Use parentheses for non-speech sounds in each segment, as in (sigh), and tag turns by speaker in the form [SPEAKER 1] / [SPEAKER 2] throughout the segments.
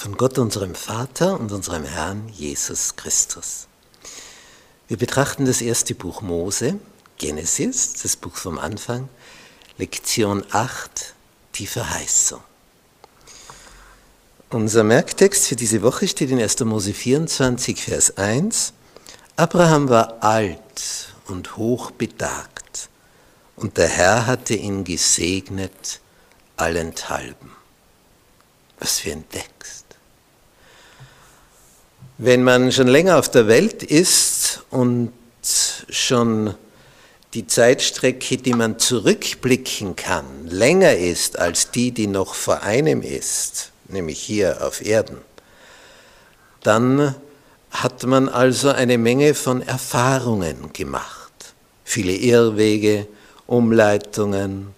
[SPEAKER 1] von Gott unserem Vater und unserem Herrn Jesus Christus. Wir betrachten das erste Buch Mose, Genesis, das Buch vom Anfang, Lektion 8, die Verheißung. Unser Merktext für diese Woche steht in 1. Mose 24, Vers 1. Abraham war alt und hochbetagt, und der Herr hatte ihn gesegnet allenthalben. Was für ein Text. Wenn man schon länger auf der Welt ist und schon die Zeitstrecke, die man zurückblicken kann, länger ist als die, die noch vor einem ist, nämlich hier auf Erden, dann hat man also eine Menge von Erfahrungen gemacht. Viele Irrwege, Umleitungen,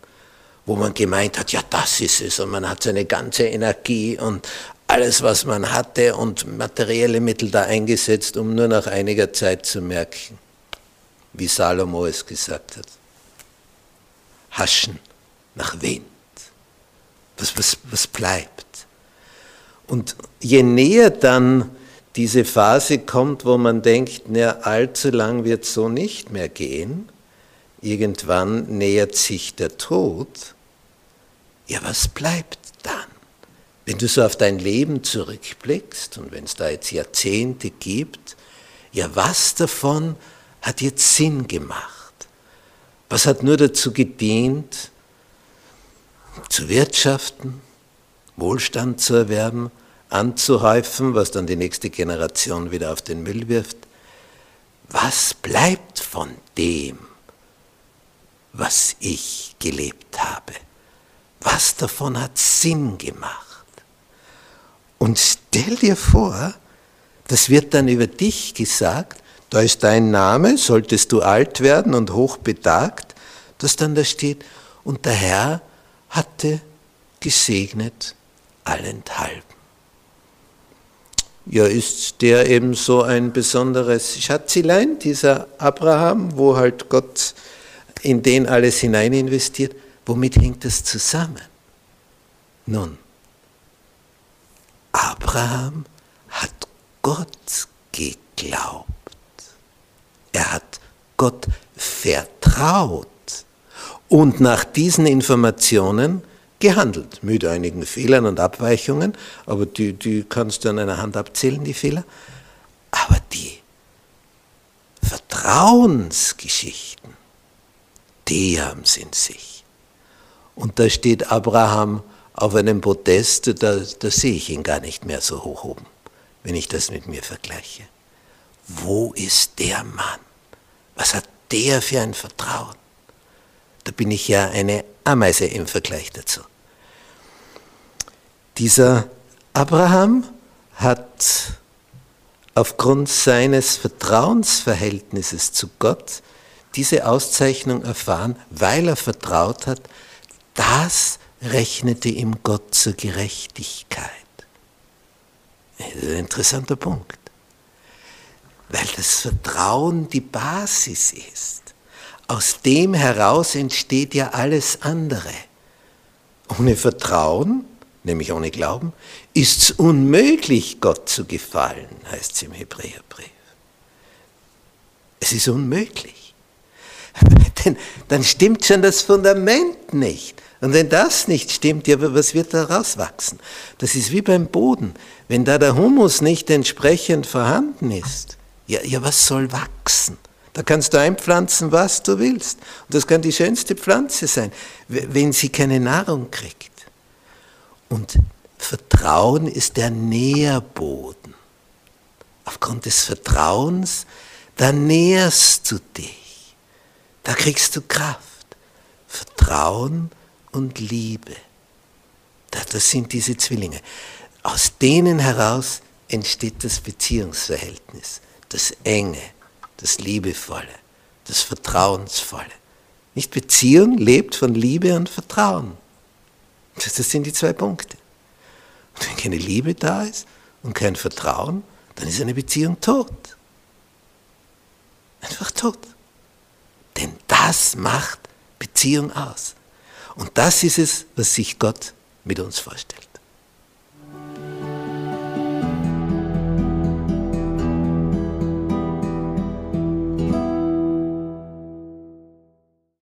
[SPEAKER 1] wo man gemeint hat, ja, das ist es, und man hat seine ganze Energie und alles, was man hatte und materielle Mittel da eingesetzt, um nur nach einiger Zeit zu merken, wie Salomo es gesagt hat. Haschen nach Wind. Was, was, was bleibt? Und je näher dann diese Phase kommt, wo man denkt, na, allzu lang wird so nicht mehr gehen, irgendwann nähert sich der Tod, ja, was bleibt dann? Wenn du so auf dein Leben zurückblickst und wenn es da jetzt Jahrzehnte gibt, ja, was davon hat jetzt Sinn gemacht? Was hat nur dazu gedient, zu wirtschaften, Wohlstand zu erwerben, anzuhäufen, was dann die nächste Generation wieder auf den Müll wirft? Was bleibt von dem, was ich gelebt habe? Was davon hat Sinn gemacht? Und stell dir vor, das wird dann über dich gesagt, da ist dein Name, solltest du alt werden und hochbetagt, dass dann da steht, und der Herr hatte gesegnet allenthalben. Ja, ist der eben so ein besonderes Schatzilein, dieser Abraham, wo halt Gott in den alles hinein investiert? Womit hängt das zusammen? Nun, Abraham hat Gott geglaubt. Er hat Gott vertraut und nach diesen Informationen gehandelt, mit einigen Fehlern und Abweichungen, aber die, die kannst du an einer Hand abzählen, die Fehler. Aber die Vertrauensgeschichten, die haben es in sich. Und da steht Abraham auf einem Podest, da, da sehe ich ihn gar nicht mehr so hoch oben, wenn ich das mit mir vergleiche. Wo ist der Mann? Was hat der für ein Vertrauen? Da bin ich ja eine Ameise im Vergleich dazu. Dieser Abraham hat aufgrund seines Vertrauensverhältnisses zu Gott diese Auszeichnung erfahren, weil er vertraut hat, dass rechnete ihm Gott zur Gerechtigkeit. Das ist ein interessanter Punkt. Weil das Vertrauen die Basis ist. Aus dem heraus entsteht ja alles andere. Ohne Vertrauen, nämlich ohne Glauben, ist es unmöglich, Gott zu gefallen, heißt es im Hebräerbrief. Es ist unmöglich. (laughs) Denn dann stimmt schon das Fundament nicht. Und wenn das nicht stimmt, ja, was wird da rauswachsen? Das ist wie beim Boden. Wenn da der Humus nicht entsprechend vorhanden ist, ja, ja, was soll wachsen? Da kannst du einpflanzen, was du willst. Und das kann die schönste Pflanze sein, wenn sie keine Nahrung kriegt. Und Vertrauen ist der Nährboden. Aufgrund des Vertrauens, da nährst du dich. Da kriegst du Kraft. Vertrauen und Liebe. Das sind diese Zwillinge. Aus denen heraus entsteht das Beziehungsverhältnis, das enge, das liebevolle, das vertrauensvolle. Nicht Beziehung lebt von Liebe und Vertrauen. Das sind die zwei Punkte. Und wenn keine Liebe da ist und kein Vertrauen, dann ist eine Beziehung tot. Einfach tot. Denn das macht Beziehung aus. Und das ist es, was sich Gott mit uns vorstellt.